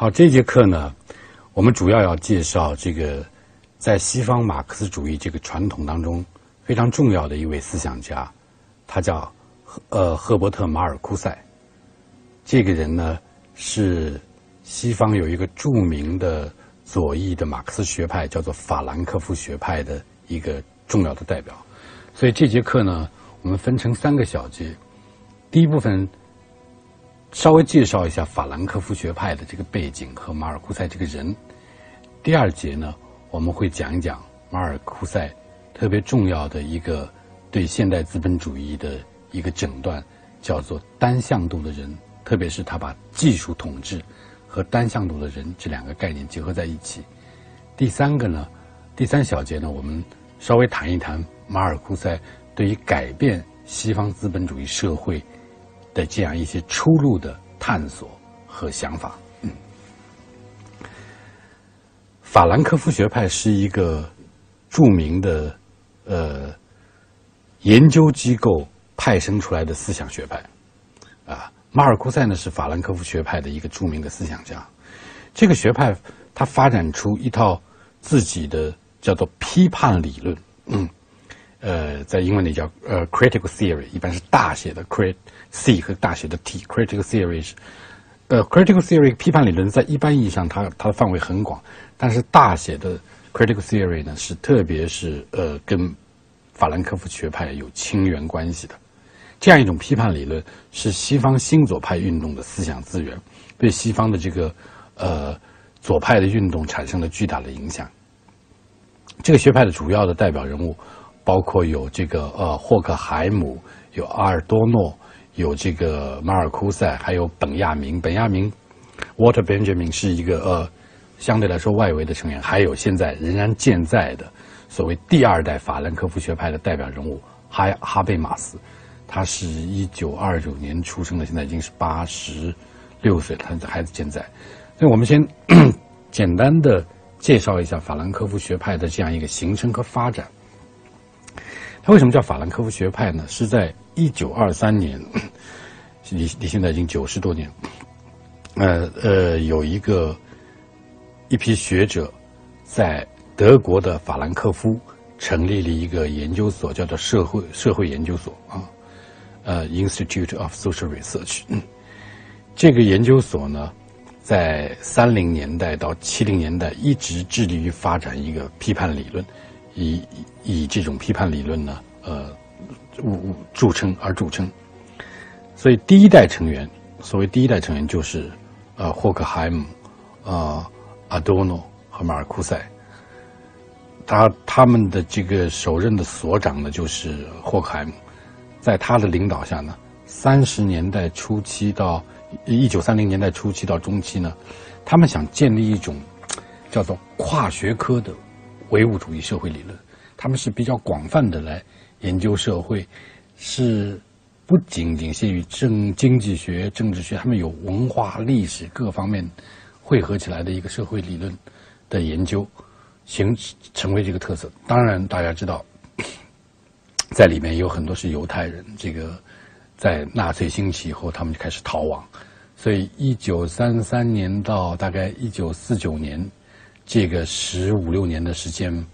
好，这节课呢，我们主要要介绍这个在西方马克思主义这个传统当中非常重要的一位思想家，他叫呃赫伯特·马尔库塞。这个人呢是西方有一个著名的左翼的马克思学派，叫做法兰克福学派的一个重要的代表。所以这节课呢，我们分成三个小节。第一部分稍微介绍一下法兰克福学派的这个背景和马尔库塞这个人。第二节呢，我们会讲一讲马尔库塞特别重要的一个对现代资本主义的一个诊断，叫做单向度的人，特别是他把技术统治和单向度的人这两个概念结合在一起。第三个呢，第三小节呢，我们稍微谈一谈马尔库塞对于改变西方资本主义社会。的这样一些出路的探索和想法。嗯，法兰克福学派是一个著名的呃研究机构派生出来的思想学派。啊，马尔库塞呢是法兰克福学派的一个著名的思想家。这个学派他发展出一套自己的叫做批判理论。嗯，呃，在英文里叫呃 critical theory，一般是大写的 crit。C 和大写的 T，critical theory 是，呃，critical theory 批判理论在一般意义上，它它的范围很广，但是大写的 critical theory 呢，是特别是呃跟法兰克福学派有亲缘关系的，这样一种批判理论是西方新左派运动的思想资源，对西方的这个呃左派的运动产生了巨大的影响。这个学派的主要的代表人物包括有这个呃霍克海姆，有阿尔多诺。有这个马尔库塞，还有本亚明。本亚明，Water Benjamin 是一个呃，相对来说外围的成员。还有现在仍然健在的所谓第二代法兰克福学派的代表人物哈哈贝马斯，他是一九二九年出生的，现在已经是八十六岁，他的孩子健在。所以我们先简单的介绍一下法兰克福学派的这样一个形成和发展。为什么叫法兰克福学派呢？是在一九二三年，你你现在已经九十多年。呃呃，有一个一批学者在德国的法兰克福成立了一个研究所，叫做社会社会研究所啊，呃，Institute of Social Research。这个研究所呢，在三零年代到七零年代一直致力于发展一个批判理论。以以这种批判理论呢，呃，著著称而著称。所以第一代成员，所谓第一代成员就是呃霍克海姆、啊阿多诺和马尔库塞。他他们的这个首任的所长呢，就是霍克海姆。在他的领导下呢，三十年代初期到一九三零年代初期到中期呢，他们想建立一种叫做跨学科的。唯物主义社会理论，他们是比较广泛的来研究社会，是不仅仅限于政经济学、政治学，他们有文化、历史各方面汇合起来的一个社会理论的研究，形成为这个特色。当然，大家知道，在里面有很多是犹太人，这个在纳粹兴起以后，他们就开始逃亡，所以一九三三年到大概一九四九年。这个十五六年的时间，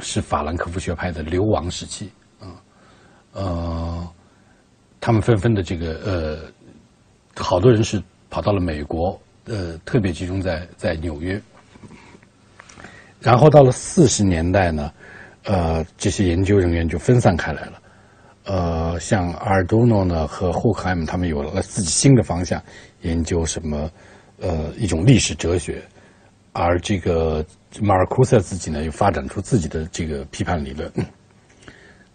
是法兰克福学派的流亡时期啊，呃，他们纷纷的这个呃，好多人是跑到了美国，呃，特别集中在在纽约。然后到了四十年代呢，呃，这些研究人员就分散开来了，呃，像阿尔多诺呢和霍克海姆他们有了自己新的方向，研究什么呃一种历史哲学。而这个马尔库塞自己呢，又发展出自己的这个批判理论。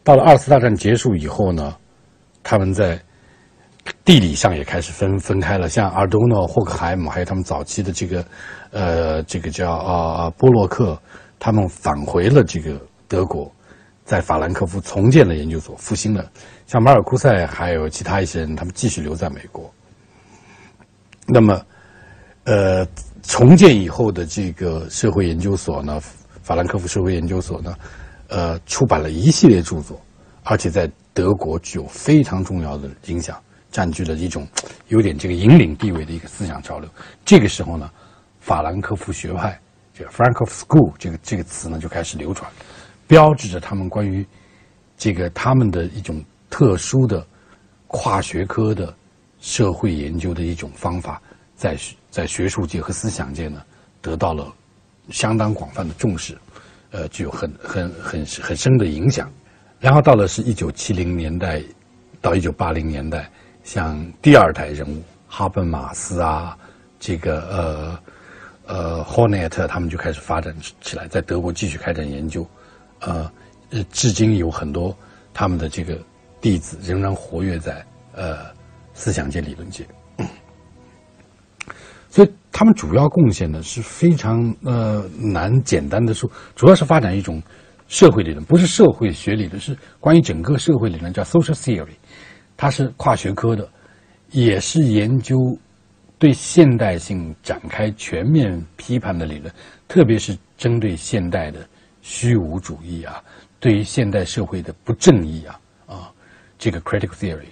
到了二次大战结束以后呢，他们在地理上也开始分分开了。像阿多诺、霍克海姆，还有他们早期的这个呃，这个叫啊波洛克，他们返回了这个德国，在法兰克福重建了研究所，复兴了。像马尔库塞还有其他一些人，他们继续留在美国。那么，呃。重建以后的这个社会研究所呢，法兰克福社会研究所呢，呃，出版了一系列著作，而且在德国具有非常重要的影响。占据了一种有点这个引领地位的一个思想潮流。这个时候呢，法兰克福学派这个 Frank of School 这个这个词呢就开始流传，标志着他们关于这个他们的一种特殊的跨学科的社会研究的一种方法，在在学术界和思想界呢得到了相当广泛的重视，呃，具有很很很很深的影响。然后到了是一九七零年代到一九八零年代，像第二代人物哈本马斯啊，这个呃呃 Hornet 他们就开始发展起来，在德国继续开展研究，呃，至今有很多他们的这个弟子仍然活跃在呃思想界、理论界，所以他们主要贡献呢是非常呃难简单的说，主要是发展一种。社会理论不是社会学理论，是关于整个社会理论，叫 social theory，它是跨学科的，也是研究对现代性展开全面批判的理论，特别是针对现代的虚无主义啊，对于现代社会的不正义啊啊，这个 critical theory。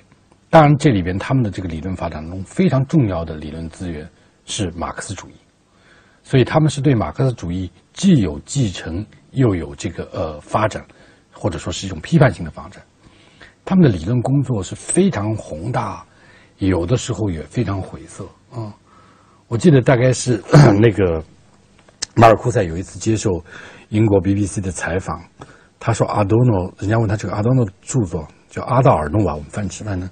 当然，这里边他们的这个理论发展中非常重要的理论资源是马克思主义，所以他们是对马克思主义既有继承。又有这个呃发展，或者说是一种批判性的发展。他们的理论工作是非常宏大，有的时候也非常晦涩啊。我记得大概是 那个马尔库塞有一次接受英国 BBC 的采访，他说阿多诺，人家问他这个阿多诺的著作叫阿道尔诺吧，我们翻吃饭呢。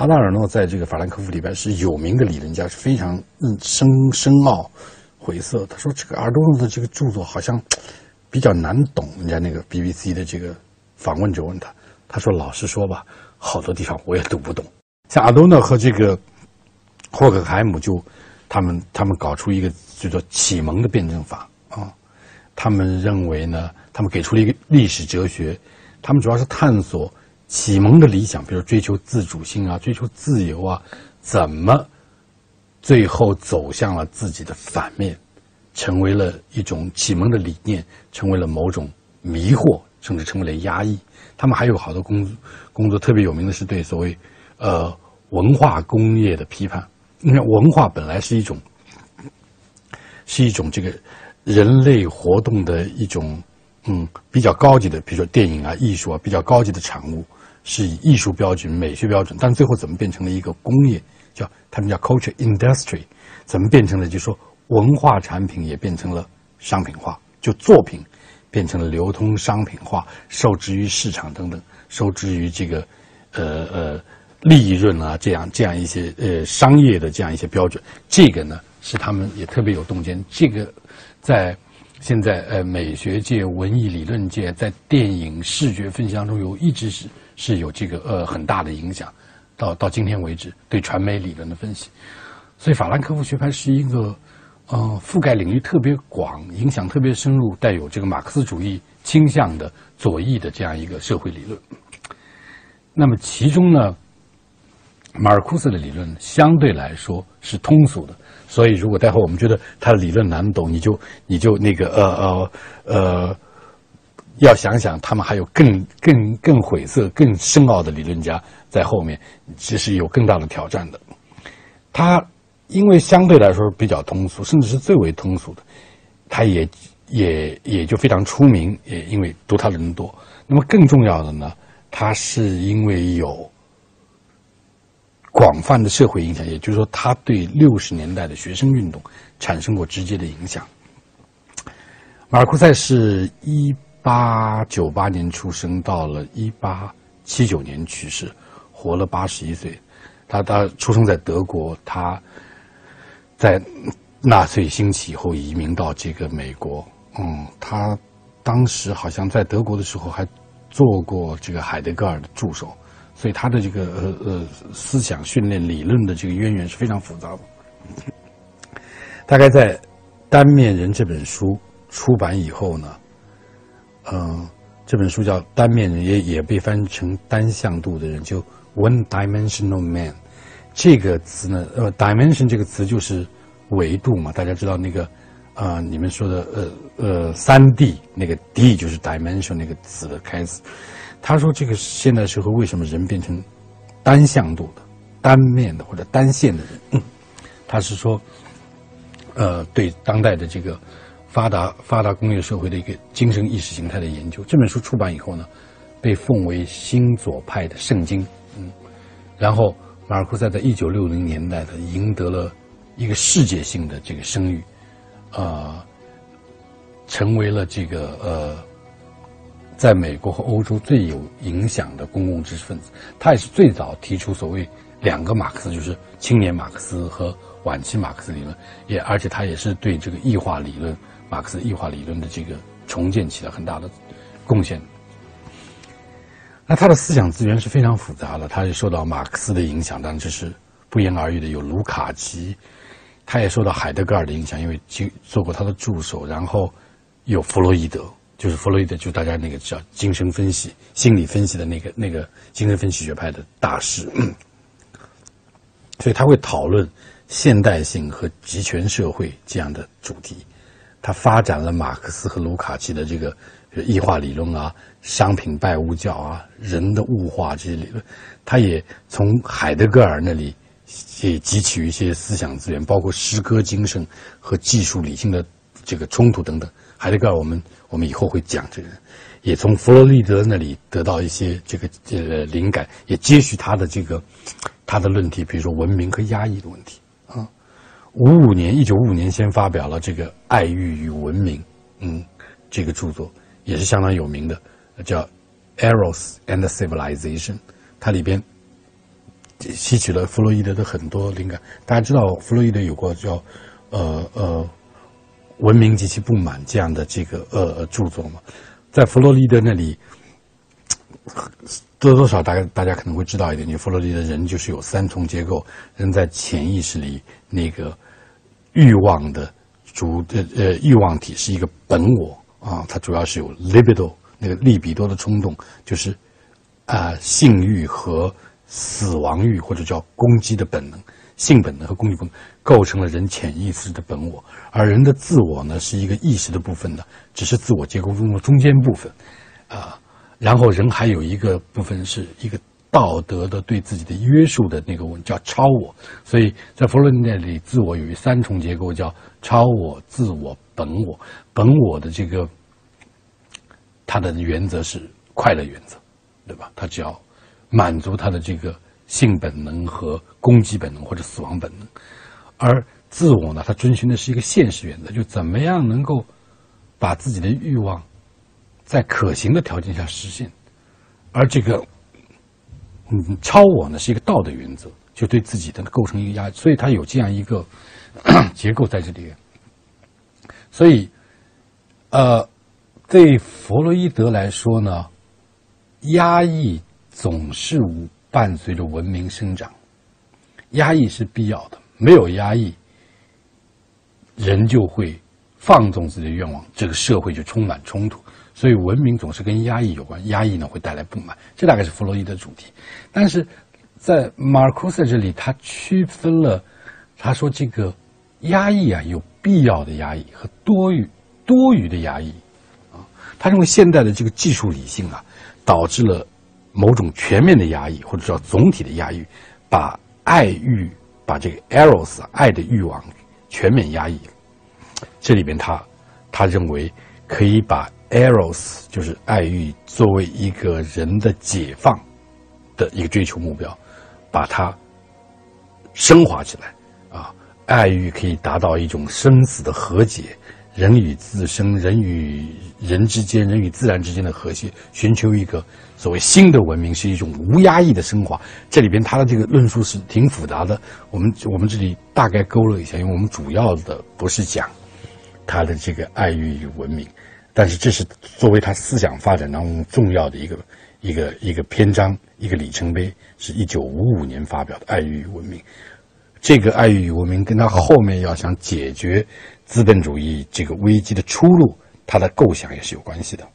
阿道尔诺在这个法兰克福里边是有名的理论家，是非常嗯深深奥晦涩。他说这个阿多诺的这个著作好像。比较难懂，人家那个 BBC 的这个访问者问他，他说：“老实说吧，好多地方我也读不懂。”像阿多诺和这个霍克海姆就他们他们搞出一个叫做启蒙的辩证法啊，他们认为呢，他们给出了一个历史哲学，他们主要是探索启蒙的理想，比如追求自主性啊，追求自由啊，怎么最后走向了自己的反面。成为了一种启蒙的理念，成为了某种迷惑，甚至成为了压抑。他们还有好多工工作特别有名的是对所谓呃文化工业的批判。你看，文化本来是一种是一种这个人类活动的一种嗯比较高级的，比如说电影啊、艺术啊比较高级的产物，是以艺术标准、美学标准，但最后怎么变成了一个工业？叫他们叫 culture industry，怎么变成了就说？文化产品也变成了商品化，就作品变成了流通商品化，受制于市场等等，受制于这个呃呃利润啊，这样这样一些呃商业的这样一些标准。这个呢是他们也特别有洞见。这个在现在呃美学界、文艺理论界，在电影视觉分析当中有一直是是有这个呃很大的影响。到到今天为止，对传媒理论的分析，所以法兰克福学派是一个。呃，覆盖领域特别广，影响特别深入，带有这个马克思主义倾向的左翼的这样一个社会理论。那么其中呢，马尔库斯的理论相对来说是通俗的，所以如果待会我们觉得他的理论难懂，你就你就那个呃呃呃，要想想他们还有更更更晦涩、更深奥的理论家在后面，其实有更大的挑战的。他。因为相对来说比较通俗，甚至是最为通俗的，他也也也就非常出名，也因为读他的人多。那么更重要的呢，他是因为有广泛的社会影响，也就是说，他对六十年代的学生运动产生过直接的影响。马尔库塞是一八九八年出生，到了一八七九年去世，活了八十一岁。他他出生在德国，他。在纳粹兴起以后，移民到这个美国。嗯，他当时好像在德国的时候还做过这个海德格尔的助手，所以他的这个呃呃思想训练理论的这个渊源是非常复杂的。大概在《单面人》这本书出版以后呢，嗯，这本书叫《单面人》，也也被翻成“单向度的人”，就 “one dimensional man”。这个词呢，呃，dimension 这个词就是维度嘛，大家知道那个，啊，你们说的呃呃三 D 那个 D 就是 dimension 那个词的开始。他说这个现代社会为什么人变成单向度的？单面的或者单线的人，他是说，呃，对当代的这个发达发达工业社会的一个精神意识形态的研究。这本书出版以后呢，被奉为新左派的圣经。嗯，然后马尔库塞在一九六零年代的赢得了一个世界性的这个声誉，啊，成为了这个呃。在美国和欧洲最有影响的公共知识分子，他也是最早提出所谓两个马克思，就是青年马克思和晚期马克思理论，也而且他也是对这个异化理论、马克思异化理论的这个重建起了很大的贡献。那他的思想资源是非常复杂的，他也受到马克思的影响，当然这是不言而喻的。有卢卡奇，他也受到海德格尔的影响，因为经做过他的助手，然后有弗洛伊德。就是弗洛伊德，就大家那个叫精神分析、心理分析的那个那个精神分析学派的大师，所以他会讨论现代性和集权社会这样的主题。他发展了马克思和卢卡奇的这个异化理论啊、商品拜物教啊、人的物化这些理论。他也从海德格尔那里也汲取一些思想资源，包括诗歌精神和技术理性的这个冲突等等。海德格尔，我们我们以后会讲这个，也从弗洛伊德那里得到一些这个呃灵感，也接续他的这个他的论题，比如说文明和压抑的问题啊。五五年，一九五五年先发表了这个《爱欲与文明》，嗯，这个著作也是相当有名的，叫《Eros and Civilization》，它里边吸取了弗洛伊德的很多灵感。大家知道，弗洛伊德有过叫呃呃。文明及其不满这样的这个呃著作嘛，在弗洛伊德那里，多多少大家大家可能会知道一点，你弗洛伊德人就是有三重结构，人在潜意识里那个欲望的主呃呃欲望体是一个本我啊，它主要是有 libido 那个利比多的冲动，就是啊性欲和死亡欲或者叫攻击的本能。性本能和攻击本能构成了人潜意识的本我，而人的自我呢是一个意识的部分呢，只是自我结构中的中间部分，啊，然后人还有一个部分是一个道德的对自己的约束的那个问叫超我，所以在弗洛伊德里，自我有一三重结构，叫超我、自我、本我。本我的这个它的原则是快乐原则，对吧？他只要满足他的这个。性本能和攻击本能或者死亡本能，而自我呢，它遵循的是一个现实原则，就怎么样能够把自己的欲望在可行的条件下实现，而这个嗯超我呢是一个道德原则，就对自己的构成一个压，所以它有这样一个 结构在这里。所以，呃，对弗洛伊德来说呢，压抑总是无。伴随着文明生长，压抑是必要的。没有压抑，人就会放纵自己的愿望，这个社会就充满冲突。所以，文明总是跟压抑有关。压抑呢，会带来不满。这大概是弗洛伊德主题。但是在马尔库塞这里，他区分了，他说这个压抑啊，有必要的压抑和多余多余的压抑啊。他认为现代的这个技术理性啊，导致了。某种全面的压抑，或者叫总体的压抑，把爱欲、把这个 eros 爱的欲望全面压抑。这里边他他认为可以把 eros 就是爱欲作为一个人的解放的一个追求目标，把它升华起来啊，爱欲可以达到一种生死的和解。人与自身、人与人之间、人与自然之间的和谐，寻求一个所谓新的文明，是一种无压抑的升华。这里边他的这个论述是挺复杂的。我们我们这里大概勾勒一下，因为我们主要的不是讲他的这个爱欲与文明，但是这是作为他思想发展当中重要的一个一个一个篇章、一个里程碑，是一九五五年发表的《爱欲与文明》。这个爱欲与文明跟他后面要想解决。资本主义这个危机的出路，它的构想也是有关系的。